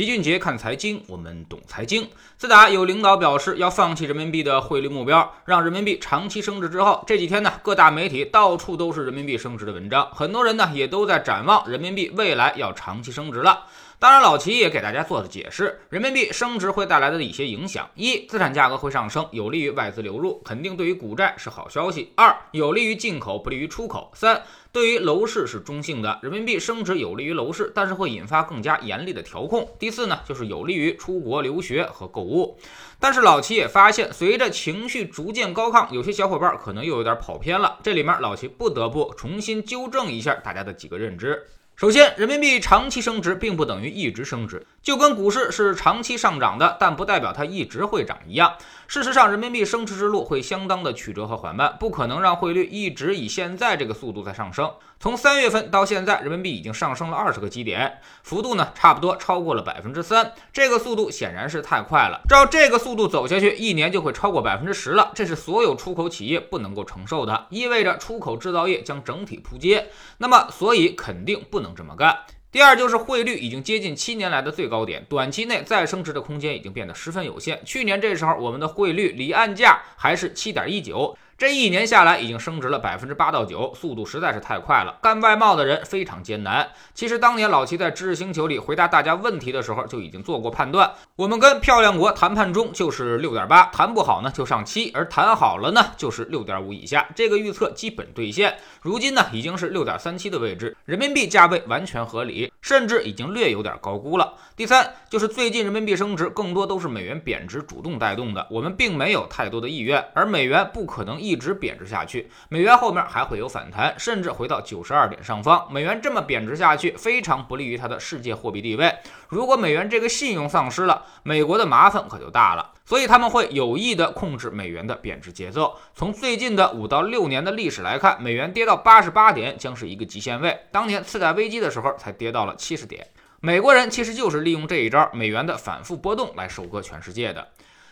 齐俊杰看财经，我们懂财经。自打有领导表示要放弃人民币的汇率目标，让人民币长期升值之后，这几天呢，各大媒体到处都是人民币升值的文章，很多人呢也都在展望人民币未来要长期升值了。当然，老齐也给大家做了解释，人民币升值会带来的一些影响：一、资产价格会上升，有利于外资流入，肯定对于股债是好消息；二、有利于进口，不利于出口；三、对于楼市是中性的，人民币升值有利于楼市，但是会引发更加严厉的调控；第四呢，就是有利于出国留学和购物。但是老齐也发现，随着情绪逐渐高亢，有些小伙伴可能又有点跑偏了。这里面老齐不得不重新纠正一下大家的几个认知。首先，人民币长期升值并不等于一直升值，就跟股市是长期上涨的，但不代表它一直会涨一样。事实上，人民币升值之路会相当的曲折和缓慢，不可能让汇率一直以现在这个速度在上升。从三月份到现在，人民币已经上升了二十个基点，幅度呢差不多超过了百分之三，这个速度显然是太快了。照这个速度走下去，一年就会超过百分之十了，这是所有出口企业不能够承受的，意味着出口制造业将整体扑街。那么，所以肯定不能这么干。第二就是汇率已经接近七年来的最高点，短期内再升值的空间已经变得十分有限。去年这时候，我们的汇率离岸价还是七点一九。这一年下来，已经升值了百分之八到九，速度实在是太快了。干外贸的人非常艰难。其实当年老齐在知识星球里回答大家问题的时候，就已经做过判断。我们跟漂亮国谈判中就是六点八，谈不好呢就上七，而谈好了呢就是六点五以下。这个预测基本兑现。如今呢已经是六点三七的位置，人民币价位完全合理，甚至已经略有点高估了。第三就是最近人民币升值更多都是美元贬值主动带动的，我们并没有太多的意愿，而美元不可能一。一直贬值下去，美元后面还会有反弹，甚至回到九十二点上方。美元这么贬值下去，非常不利于它的世界货币地位。如果美元这个信用丧失了，美国的麻烦可就大了。所以他们会有意的控制美元的贬值节奏。从最近的五到六年的历史来看，美元跌到八十八点将是一个极限位。当年次贷危机的时候才跌到了七十点。美国人其实就是利用这一招，美元的反复波动来收割全世界的。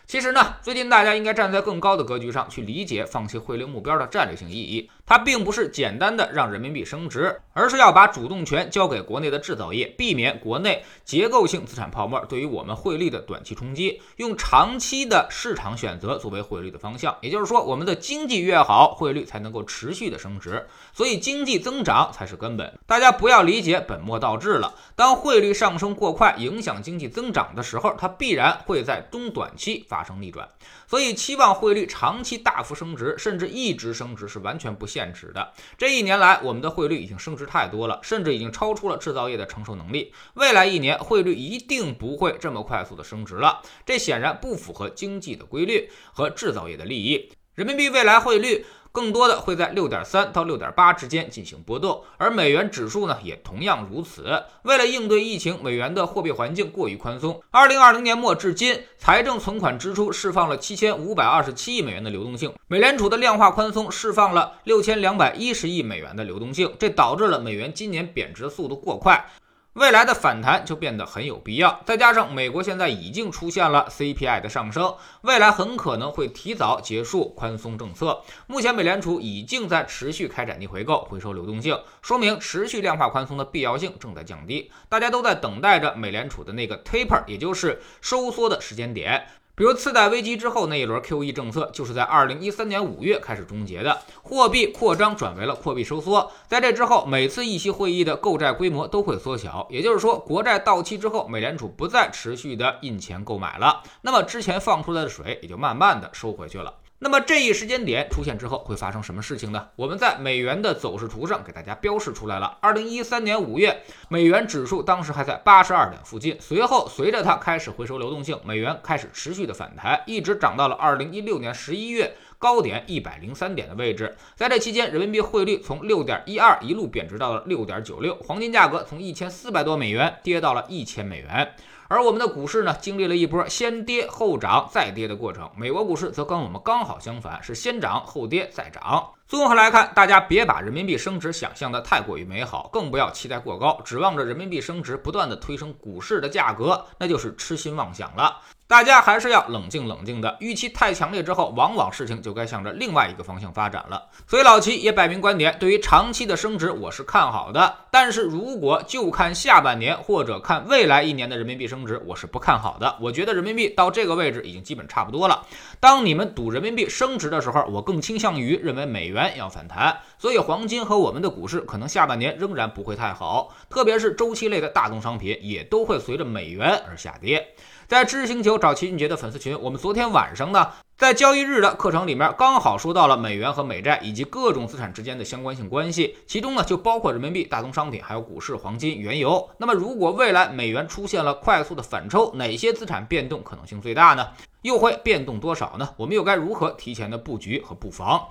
其实呢，最近大家应该站在更高的格局上去理解放弃汇率目标的战略性意义。它并不是简单的让人民币升值，而是要把主动权交给国内的制造业，避免国内结构性资产泡沫对于我们汇率的短期冲击，用长期的市场选择作为汇率的方向。也就是说，我们的经济越好，汇率才能够持续的升值。所以，经济增长才是根本。大家不要理解本末倒置了。当汇率上升过快，影响经济增长的时候，它必然会在中短期发生逆转。所以，期望汇率长期大幅升值，甚至一直升值是完全不现。现值的这一年来，我们的汇率已经升值太多了，甚至已经超出了制造业的承受能力。未来一年，汇率一定不会这么快速的升值了，这显然不符合经济的规律和制造业的利益。人民币未来汇率。更多的会在六点三到六点八之间进行波动，而美元指数呢也同样如此。为了应对疫情，美元的货币环境过于宽松。二零二零年末至今，财政存款支出释放了七千五百二十七亿美元的流动性，美联储的量化宽松释放了六千两百一十亿美元的流动性，这导致了美元今年贬值速度过快。未来的反弹就变得很有必要，再加上美国现在已经出现了 CPI 的上升，未来很可能会提早结束宽松政策。目前美联储已经在持续开展逆回购，回收流动性，说明持续量化宽松的必要性正在降低。大家都在等待着美联储的那个 taper，也就是收缩的时间点。比如次贷危机之后那一轮 QE 政策，就是在二零一三年五月开始终结的，货币扩张转为了货币收缩。在这之后，每次议息会议的购债规模都会缩小，也就是说，国债到期之后，美联储不再持续的印钱购买了，那么之前放出来的水也就慢慢的收回去了。那么这一时间点出现之后会发生什么事情呢？我们在美元的走势图上给大家标示出来了。二零一三年五月，美元指数当时还在八十二点附近，随后随着它开始回收流动性，美元开始持续的反弹，一直涨到了二零一六年十一月高点一百零三点的位置。在这期间，人民币汇率从六点一二一路贬值到了六点九六，黄金价格从一千四百多美元跌到了一千美元。而我们的股市呢，经历了一波先跌后涨再跌的过程。美国股市则跟我们刚好相反，是先涨后跌再涨。综合来看，大家别把人民币升值想象的太过于美好，更不要期待过高，指望着人民币升值不断的推升股市的价格，那就是痴心妄想了。大家还是要冷静冷静的，预期太强烈之后，往往事情就该向着另外一个方向发展了。所以老齐也摆明观点，对于长期的升值，我是看好的。但是如果就看下半年或者看未来一年的人民币升升值，我是不看好的。我觉得人民币到这个位置已经基本差不多了。当你们赌人民币升值的时候，我更倾向于认为美元要反弹。所以黄金和我们的股市可能下半年仍然不会太好，特别是周期类的大宗商品也都会随着美元而下跌。在知识星球找齐俊杰的粉丝群，我们昨天晚上呢，在交易日的课程里面，刚好说到了美元和美债以及各种资产之间的相关性关系，其中呢就包括人民币、大宗商品，还有股市、黄金、原油。那么如果未来美元出现了快速的反抽，哪些资产变动可能性最大呢？又会变动多少呢？我们又该如何提前的布局和布防？